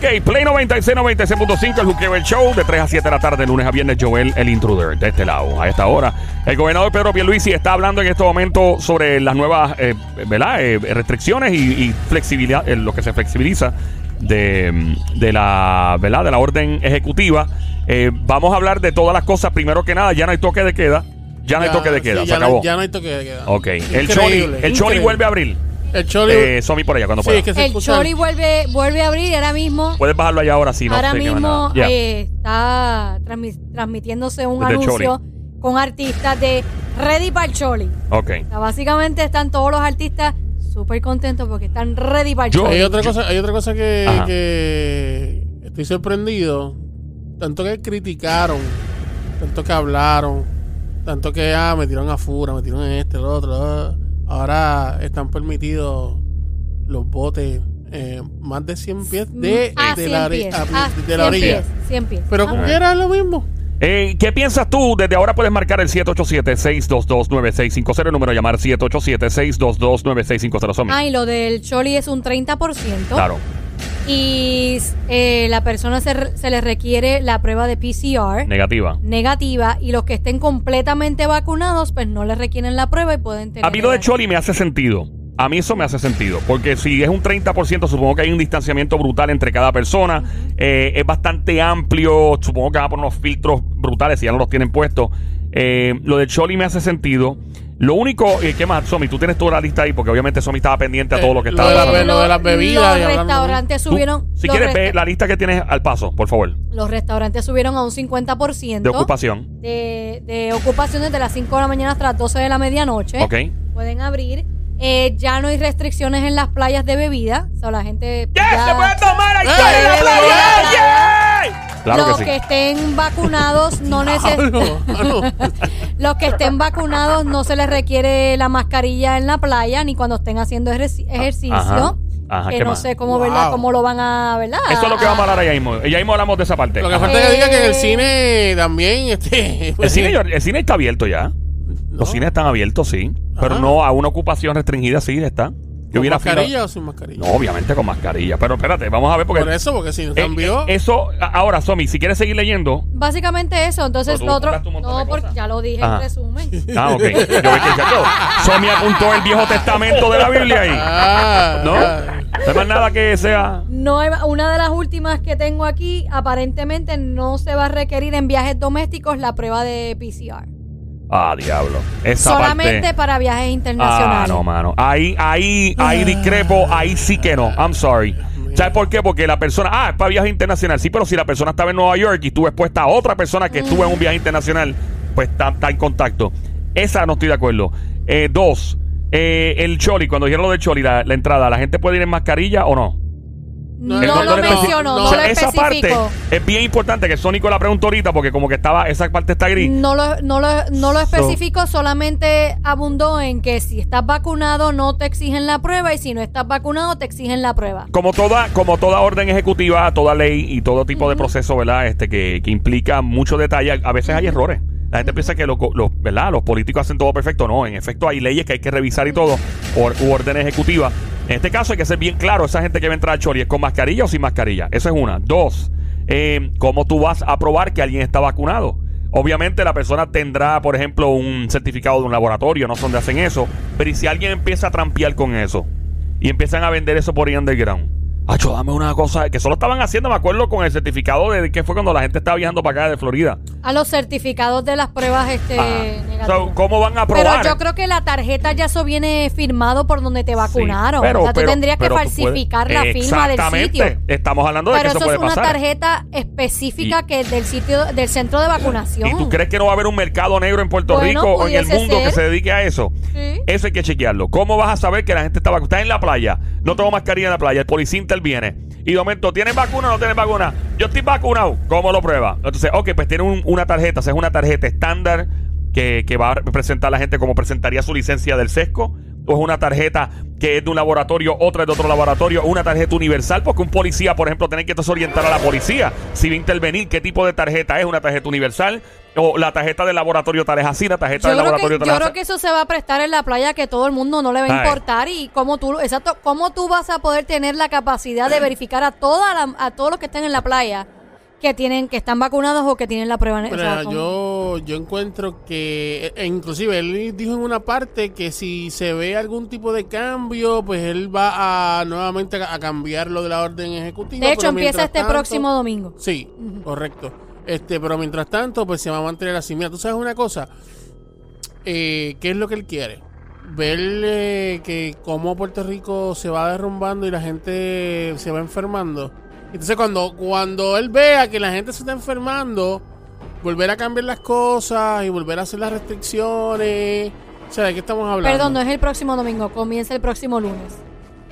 Ok, Play 96, 96.5, el Juqueo el Show, de 3 a 7 de la tarde, lunes a viernes, Joel, el intruder, de este lado, a esta hora. El gobernador Pedro Pierluisi está hablando en este momento sobre las nuevas, eh, ¿verdad? Eh, restricciones y, y flexibilidad, eh, lo que se flexibiliza de, de la, ¿verdad? De la orden ejecutiva. Eh, vamos a hablar de todas las cosas. Primero que nada, ya no hay toque de queda. Ya no hay toque de queda, sí, se ya, no, acabó. ya no hay toque de queda. Ok, el Choli, el increíble. vuelve a abrir. El Choli. Eh, Somi por allá, cuando sí, pueda. es que se El escucha- Chori vuelve, vuelve a abrir y ahora mismo, Puedes bajarlo allá ahora, sí, no ahora sé qué más mismo eh, está transmi- transmitiéndose un Desde anuncio con artistas de Ready para el Choli. Ok. O sea, básicamente están todos los artistas súper contentos porque están ready para el Yo- Choli. Hay otra cosa, hay otra cosa que, Ajá. que estoy sorprendido. Tanto que criticaron, tanto que hablaron, tanto que ah, metieron a Fura, metieron en este, el otro. ah. Ahora están permitidos los botes eh, más de 100 pies de, Ah, de 100 la, pies. a- Ah, de la 100 orilla. pies, 100 pies. Pero Ah. era lo mismo. Eh, ¿Qué piensas tú? Desde ahora puedes marcar el 787-622-9650. El número a llamar 787-622-9650. Somi. Ah, y lo del Choli es un 30%. Claro. Y eh, la persona se, se le requiere la prueba de PCR Negativa. negativa y los que estén completamente vacunados pues no les requieren la prueba y pueden tener... A mí lo de Choli me hace sentido. A mí eso me hace sentido. Porque si es un 30%, supongo que hay un distanciamiento brutal entre cada persona. Eh, es bastante amplio. Supongo que van a poner unos filtros brutales si ya no los tienen puestos. Eh, lo de Choli me hace sentido. Lo único, eh, ¿qué más, Somi? Tú tienes toda la lista ahí porque obviamente Somi estaba pendiente a todo Eh, lo que lo estaba de la- hablando. lo de las bebidas y Los hablando- restaurantes Tú, subieron... si los quieres, ve resta- la lista que tienes al paso, por favor, Los restaurantes subieron a un 50% de ocupación. de, de ocupación desde las 5 de la mañana hasta las 12 de la medianoche. Ok. Pueden abrir. Eh, ya no hay restricciones en las playas de bebida. O sea, la gente. ya- tomar ¡Ey, ey, ey, Claro los que sí. estén vacunados no necesitan. Los que estén vacunados no se les requiere la mascarilla en la playa ni cuando estén haciendo ejerci- ejercicio. Ajá. Ajá, que ¿qué no más? sé cómo, Wow. ¿verdad? cómo lo van a, ¿verdad? Eso es lo que vamos a hablar allá mismo. Ya mismo hablamos de esa parte. Lo que falta es que diga que en el cine también. Este, El cine, el cine está abierto ya. Los cines están abiertos, sí. Pero Ajá. no a una ocupación restringida, sí, está. Yo ¿Con mascarilla o sin mascarilla? No, obviamente con mascarilla. Pero espérate, vamos a ver porque. Por eso, porque si no Eh, cambió. eh, eso, a- ahora, Somi, si quieres seguir leyendo. Básicamente eso. Entonces, Pero tú lo otro. buscaste un montón No, porque cosas. ya lo dije Ajá. en resumen. Ah, ok. Yo vi que chacho, Somi apuntó el Viejo Testamento de la Biblia ahí. Ah, ¿No? ah. No hay más nada que sea. No, hay- una de las últimas que tengo aquí, aparentemente no se va a requerir en viajes domésticos la prueba de PCR. Ah, diablo. Esa Solamente parte. para viajes Ah, internacionales. no, mano. Ahí, ahí, ahí discrepo, ahí sí que no. I'm sorry. ¿Sabes por qué? Porque la persona, ah, es para viaje internacional. Sí, pero si la persona estaba en Nueva York y estuvo expuesta a otra persona que estuvo en un viaje internacional, pues está, está en contacto. Esa no estoy de acuerdo. Eh, dos, eh, el Choli, cuando dijeron lo del Choli, la, la entrada, ¿la gente puede ir en mascarilla o no? No, no, lo mencionó, no, O sea, lo esa parte es bien importante que Sónico la preguntó ahorita porque como que estaba, esa parte está gris. No lo, no, lo, no lo especificó, solamente abundó en que si estás vacunado no te exigen la prueba y si no estás vacunado te exigen la prueba. Como toda, como toda orden ejecutiva, toda ley y todo tipo de proceso, ¿verdad? Este que, que implica mucho detalle, a veces hay errores. La gente piensa que lo- los, ¿verdad? los políticos hacen todo perfecto. No, en efecto hay leyes que hay que revisar y todo, or- u órdenes ejecutivas. En este caso hay que ser bien claro, esa gente que va a entrar al Chori, ¿es con mascarilla o sin mascarilla? Esa es una. Dos, eh, ¿cómo tú vas a probar que alguien está vacunado? Obviamente la persona tendrá, por ejemplo, un certificado de un laboratorio, no sé dónde hacen eso, pero ¿y si alguien empieza a trampear con eso? y empiezan a vender eso por underground. Acho, dame una cosa que solo estaban haciendo, me acuerdo, con el certificado de que fue cuando la gente estaba viajando para acá de Florida. A los certificados de las pruebas este, Ah. So, ¿Cómo van a pero probar? yo creo que la tarjeta ya eso viene firmado por donde te Sí, vacunaron. pero- o sea, tú pero- tendrías que pero falsificar puedes- la firma del Exactamente. sitio. Estamos hablando de Pero que eso, eso puede es una pasar. tarjeta específica Y- que del sitio del centro de vacunación. ¿Y tú crees que no va a haber un mercado negro en Puerto Bueno, Rico o en el mundo que se dedique a eso? Sí. Eso hay que chequearlo. ¿Cómo vas a saber que la gente está vacunada? Estás en la playa, no tengo mascarilla en la playa, el policía interviene. Y de momento, ¿tienes vacuna o no tienes vacuna? Yo estoy vacunado. ¿Cómo lo prueba? Entonces, ok, pues tiene un- una tarjeta, o sea, es una tarjeta estándar que, que va a representar a la gente como presentaría su licencia del SESCO. O es una tarjeta que es de un laboratorio, otra es de otro laboratorio, una tarjeta universal, porque un policía, por ejemplo, tiene que entonces orientar a la policía si va a intervenir, qué tipo de tarjeta es, una tarjeta universal, O la tarjeta del laboratorio tal es así, la tarjeta Yo del creo, que, laboratorio tal yo es creo así. que eso se va a prestar en la playa que todo el mundo no le va a Ay. importar y cómo tú, exacto, cómo tú vas a poder tener la capacidad de verificar a toda la- a todos los que estén en la playa que tienen que están vacunados o que tienen la prueba. con- yo, yo encuentro que, e inclusive él dijo en una parte que si se ve algún tipo de cambio, pues él va a nuevamente a, cambiar lo de la orden ejecutiva. de hecho, empieza este tanto- próximo domingo. Sí, correcto. Este, pero mientras tanto, pues se va a mantener así. Mira, tú sabes una cosa, eh, ¿qué es lo que él quiere? Ver eh, que cómo Puerto Rico se va derrumbando y la gente se va enfermando. Entonces cuando, cuando él vea que la gente se está enfermando, volver a cambiar las cosas y volver a hacer las restricciones. O sea, ¿de qué estamos hablando? Perdón, no es el próximo domingo, comienza el próximo lunes.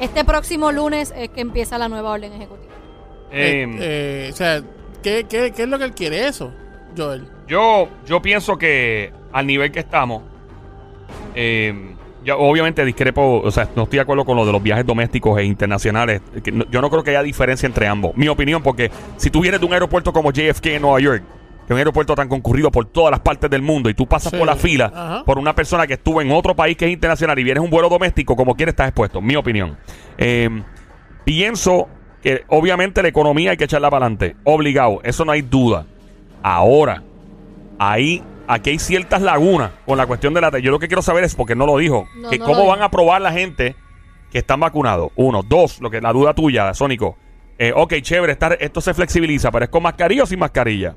Este próximo lunes es que empieza la nueva orden ejecutiva. Eh, Eh, eh, o sea, ¿qué, qué, qué es lo que él quiere eso, Joel? Yo, yo pienso que al nivel que estamos, eh, yo obviamente discrepo, o sea, no estoy de acuerdo con lo de los viajes domésticos e internacionales. que no- yo no creo que haya diferencia entre ambos. Mi opinión, porque si tú vienes de un aeropuerto como JFK en Nueva York, que es un aeropuerto tan concurrido por todas las partes del mundo, y tú pasas Sí. por la fila Ajá. por una persona que estuvo en otro país que es internacional y vienes un vuelo doméstico, como quieres, estás expuesto. Mi opinión. Eh, pienso que obviamente la economía hay que echarla para adelante. Obligado, eso no hay duda. Ahora, ahí, aquí hay ciertas lagunas con la cuestión de la... Yo lo que quiero saber es, porque no lo dijo, No, que no cómo van a probar la gente que están vacunados. Uno. Dos, lo que la duda tuya, Sónico. Eh, ok, chévere, estar, esto se flexibiliza, pero es con mascarilla o sin mascarilla.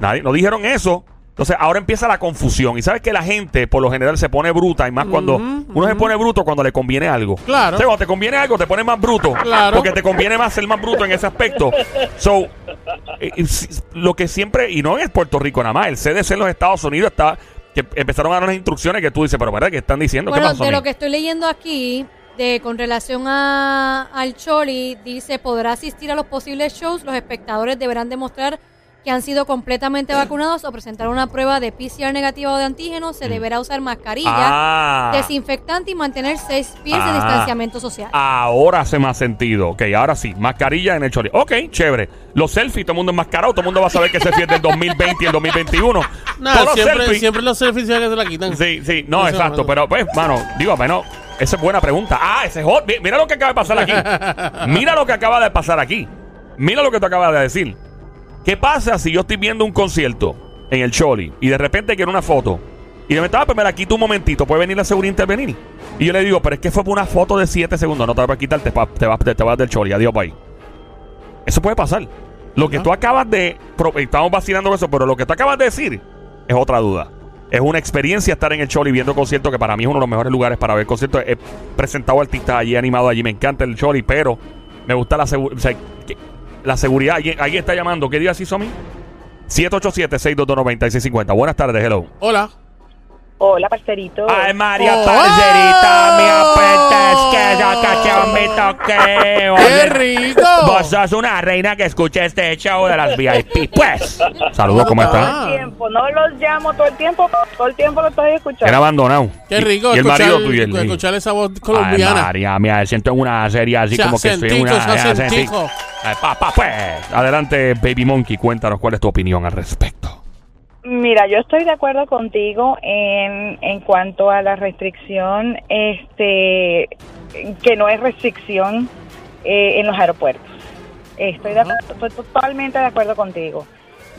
Nadie, no dijeron eso. Entonces ahora empieza la confusión. Y sabes que la gente por lo general se pone bruta. Y más cuando uno se pone bruto cuando le conviene algo. Claro. O sea, cuando te conviene algo, te pones más bruto. Claro. Porque te conviene más ser más bruto en ese aspecto. So, eh, eh, lo que siempre, y no es Puerto Rico nada más, el CDC en los Estados Unidos está. que empezaron a dar unas instrucciones que tú dices, pero ¿verdad? ¿Qué están diciendo? ¿Qué pasó? de lo que estoy leyendo aquí, de con relación a, al Choli, dice, podrá asistir a los posibles shows, los espectadores deberán demostrar que han sido completamente vacunados o presentar una prueba de PCR negativa o de antígeno, se deberá usar mascarilla, Mm. Ah. desinfectante y mantener seis pies Ah. de distanciamiento social. Ahora hace más sentido. Ok, ahora sí. Mascarilla en el choli. Ok, chévere. Los selfies, todo el mundo enmascarado. Todo el mundo va a saber que selfie es del 2020 y el 2021. No, Todos los siempre, selfies. siempre los selfies ya que se la quitan. Sí, sí. No, Eso, exacto. Pero, pues, mano, digo, bueno, esa es buena pregunta. Ah, ese es hot. Mi- Mira lo que acaba de pasar aquí. Mira lo que acaba de pasar aquí. Mira lo que tú acabas de decir. ¿Qué pasa si yo estoy viendo un concierto en el Choli y de repente quiero una foto? Y de repente, ah, pues me la quito un momentito, puede venir la seguridad a intervenir. Y yo le digo, pero es que fue por una foto de 7 segundos, no te vas a quitar, te, pa- te vas, te, vas del Choli, adiós, bye. Eso puede pasar. Lo que tú acabas de. Estamos vacilando con eso, pero lo que tú acabas de decir es otra duda. Es una experiencia estar en el Choli viendo conciertos, que para mí es uno de los mejores lugares para ver conciertos. He presentado artistas allí, animado allí, me encanta el Choli, pero me gusta la, segu- o sea, que- la seguridad. ¿Alguien, alguien está llamando? ¿Qué día así, Somi? 787-622-9650. Buenas tardes, hello. Hola. Hola, parcerito. Ay, María Oh. Parcerita, mi apetezca, que me toque. ¡Qué Oye, rico! Vos sos una reina que escucha este show de las VIP. Pues, saludos, ¿cómo Ah. está? todo el tiempo. No los llamo todo el tiempo, todo el tiempo lo estoy escuchando. Era abandonado. Qué Y- rico Y, el marido tuyo. el- escuchar esa voz Ay, colombiana. María, me siento en una serie así como que estoy en una. ese pa, pues. Adelante, Baby Monkey, cuéntanos cuál es tu opinión al respecto. Mira, yo estoy de acuerdo contigo en, en cuanto a la restricción, este, que no es restricción eh, en los aeropuertos. Estoy, de acuerdo- estoy totalmente de acuerdo contigo.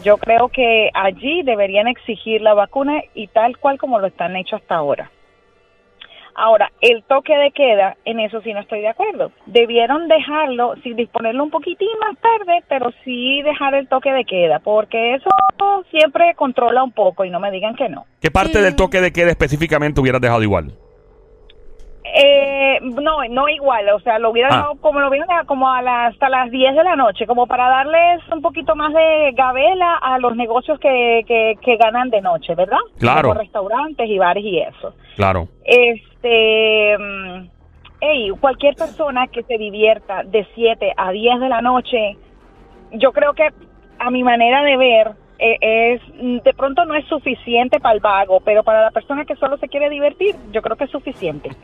Yo creo que allí deberían exigir la vacuna y tal cual como lo están hecho hasta ahora. Ahora, el toque de queda, en eso sí no estoy de acuerdo. Debieron dejarlo, sí, disponerlo un poquitín más tarde, pero sí dejar el toque de queda, porque eso siempre controla un poco y no me digan que no. ¿Qué parte Sí. del toque de queda específicamente hubieras dejado igual? Eh, no, no igual, o sea, lo hubieran Ah. como lo hubieran como a las, hasta las 10 de la noche, como para darles un poquito más de gabela a los negocios que, que, que ganan de noche, ¿verdad? Claro. Como restaurantes y bares y eso. Claro. Este, mm, hey, cualquier persona que se divierta de 7 a 10 de la noche, yo creo que a mi manera de ver es mm, de pronto no es suficiente para el vago, pero para la persona que solo se quiere divertir, yo creo que es suficiente.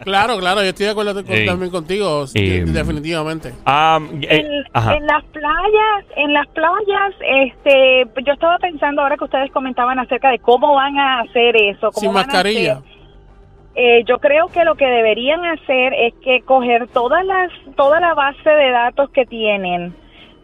Claro, claro, yo estoy de acuerdo con- Sí. también contigo, Eh, de- definitivamente. Eh, En, las playas, en las playas, este, yo estaba pensando ahora que ustedes comentaban acerca de cómo van a hacer eso, cómo Sin van a mascarilla. hacer- Eh, yo creo que lo que deberían hacer es que coger todas las, toda la base de datos que tienen,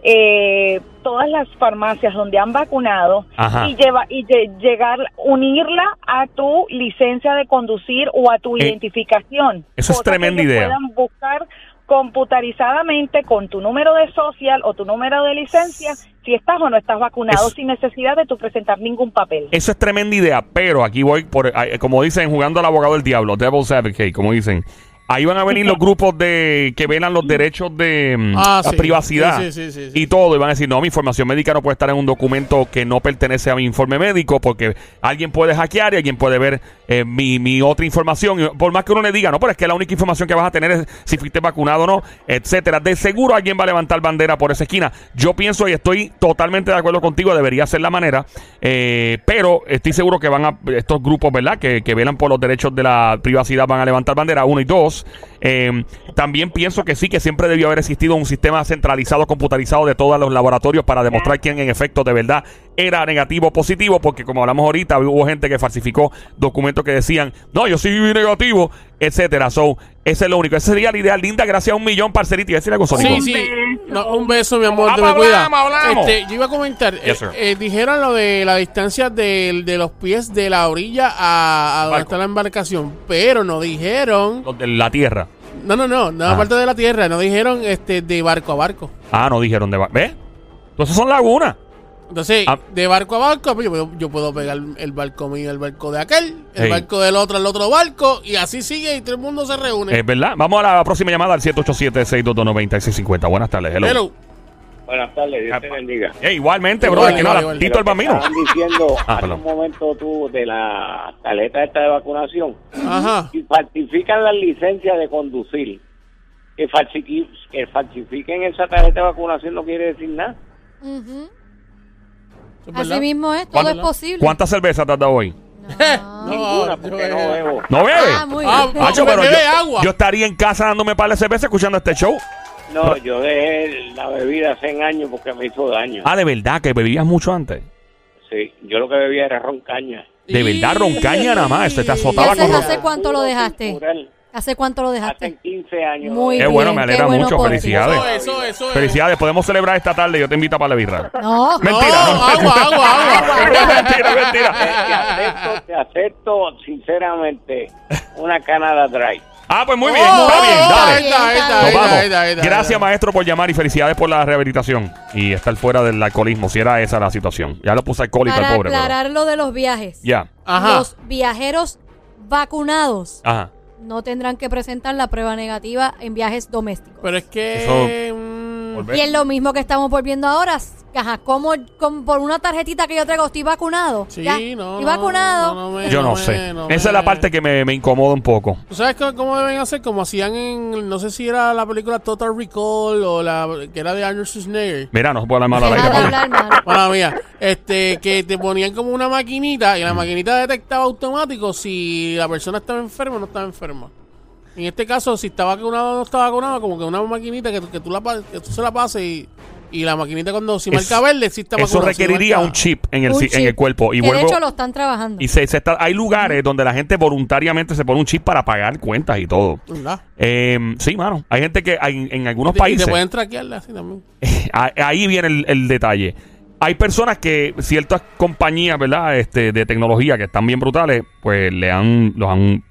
eh, todas las farmacias donde han vacunado Ajá. y lleva y lle- llegar, unirla a tu licencia de conducir o a tu Eh, identificación. eso es que tremenda idea. Puedan buscar computarizadamente con tu número de social o tu número de licencia si estás o no estás vacunado Es- sin necesidad de tu presentar ningún papel. Eso es tremenda idea, pero aquí voy por, eh, como dicen, jugando al abogado del diablo, Devil's Advocate, como dicen. Ahí van a venir los grupos de que velan los derechos de mm, Ah, la sí. privacidad sí, sí. y todo. Y van a decir, no, mi información médica no puede estar en un documento que no pertenece a mi informe médico porque alguien puede hackear y alguien puede ver eh, mi, mi otra información. Por más que uno le diga, no, pero es que la única información que vas a tener es si fuiste vacunado o no, etcétera. De seguro alguien va a levantar bandera por esa esquina. Yo pienso y estoy totalmente de acuerdo contigo, debería ser la manera, eh, pero estoy seguro que van a, estos grupos, ¿verdad? Que, que velan por los derechos de la privacidad van a levantar bandera, uno y dos. Eh, también pienso que sí, que siempre debió haber existido un sistema centralizado, computarizado de todos los laboratorios para demostrar quién en efecto de verdad era negativo o positivo, porque como hablamos ahorita, hubo gente que falsificó documentos que decían, no, yo sí vi negativo, etcétera. So, ese es lo único. Esa sería la idea linda, gracias a un millón, parcerito. Y decir algo, Sónico. Sí, sí. No, un beso, mi amor. Ah, te me hablamos, cuida. hablamos. Este, yo iba a comentar. Yes, eh, eh, dijeron lo de la distancia de, de los pies de la orilla a, a donde Barco. está la embarcación, pero no dijeron. Los de la tierra. No, no, no, no Ah. aparte de la tierra, no dijeron este de barco a barco. Ah, no dijeron de... ba- ¿Ves? Entonces son lagunas. Entonces, Ah. de barco a barco, pues yo, puedo- yo puedo pegar el barco mío, el barco de aquel, el barco del otro, el otro barco, y así sigue y todo el mundo se reúne. Es verdad. Vamos a la próxima llamada al 787-622-9650. Buenas tardes. Hello. Hello. Buenas tardes, Dios te bendiga. Eh, igualmente, bro. Igual, que igual, no, igual. Tito el Bambino. Estaban diciendo Ah, hace un momento tú de la tarjeta esta de vacunación Ajá. y falsifican las licencias de conducir. Que, falsifiquen esa tarjeta de vacunación no quiere decir nada. Ujú. ¿Es verdad? Así mismo es, todo ¿Cuánto- es posible. ¿Cuántas cervezas te has dado hoy? No. Ninguna, porque no bebo. ¿No bebes? Ah, muy Ah, bien. Hacho, pero yo, agua. yo estaría en casa dándome par de cerveza escuchando este show. No, yo dejé la bebida hace años porque me hizo daño. Ah, de verdad, que bebías mucho antes. Sí, yo lo que bebía era roncaña. De verdad, roncaña nada más, este te ¿Y azotaba con ron- hace cuánto lo dejaste? Cultural. ¿Hace cuánto lo Hace dejaste? 15 años. Muy Qué bien. bueno, me alegra bueno mucho, felicidades. Eso, eso, eso. es. Felicidades, podemos celebrar esta tarde. Yo te invito para la birra. No. Mentira, No, no. agua, agua, agua. mentira, Te mentira. acepto, te acepto sinceramente una Canada Dry. Ah, pues muy bien, Oh, está bien, dale. está, está, Nos vamos. está, Gracias, maestro, por llamar y felicidades por la rehabilitación y estar fuera del alcoholismo, si era esa la situación. Ya lo puse alcohólico Para al pobre. pero- aclarar lo de los viajes. Ya. Ajá. Los viajeros vacunados Ajá. No tendrán que presentar la prueba negativa en viajes domésticos. Pero es que. Eso- Volver. Y es lo mismo que estamos volviendo ahora. Ajá, como, como por una tarjetita que yo traigo, estoy vacunado. Sí, Ya, no. Estoy no, vacunado. no, no me- Yo no me- sé. no Esa es la parte que me, me incomoda un poco. ¿Tú sabes cómo, cómo deben hacer? Como hacían en. No sé si era la película Total Recall o la que era de Arnold Schwarzenegger. Mira, no se puede hablar mal al. Mala mía. Este, que te ponían como una maquinita y la maquinita detectaba automático si la persona estaba enferma o no estaba enferma. En este caso, si estaba vacunado o no estaba vacunado, como que una maquinita que, que tú, la, que tú se la pases y, y la maquinita cuando si marca Eso- verde, si está Eso vacunado. si requeriría marca- un chip en el, Un en el cuerpo. Y que de hecho lo están trabajando. Y se, se está, hay lugares donde la gente voluntariamente se pone un chip para pagar cuentas y todo. Eh, sí, mano. Hay gente que hay- en algunos Y te- países. Y te pueden traquearla así también. Ah, Ahí viene el, el detalle. Hay personas que ciertas compañías, ¿verdad? Este, de tecnología que están bien brutales, pues le han, los han,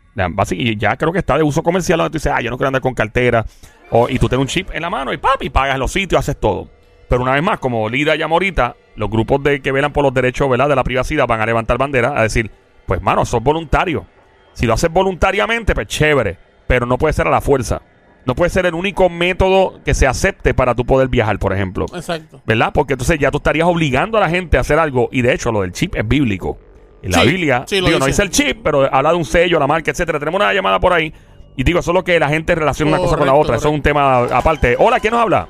y ya creo que está de uso comercial donde tú dices, ah, yo no quiero andar con cartera. O, y tú tienes un chip en la mano y papi, pagas los sitios, haces todo. Pero una vez más, como Lida llamó ahorita, los grupos de que velan por los derechos, ¿verdad? De la privacidad van a levantar bandera a decir, pues mano, sos voluntario. Si lo haces voluntariamente, pues chévere. Pero no puede ser a la fuerza. No puede ser el único método que se acepte para tú poder viajar, por ejemplo. Exacto. ¿Verdad? Porque entonces ya tú estarías obligando a la gente a hacer algo. Y de hecho, lo del chip es bíblico. En la Sí, Biblia, sí, lo digo, no dice. el chip, pero habla de un sello, la marca, etcétera. Tenemos una llamada por ahí. Y digo, eso es lo que la gente relaciona una cosa con la Correcto, otra. Eso es un tema aparte. Hola, ¿quién nos habla?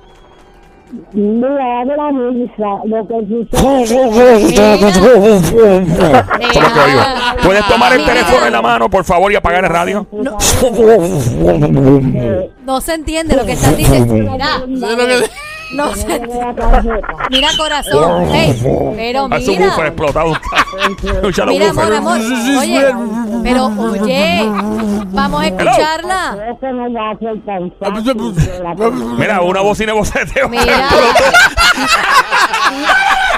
Mira, habla misa, lo que Eso es lo que oigo. ¿Puedes tomar el teléfono en la mano, por favor, y apagar el radio? No se entiende lo que estás diciendo. Mira, ¿Sabes lo que- no tarjeta. Mira, corazón. Ey, pero A su mira. buffer explotado. Mira, amor, amor. Oye, pero oye, vamos a escucharla. Eso no va a ser tan fácil de la Mira, una bocina de boceteo. Mira.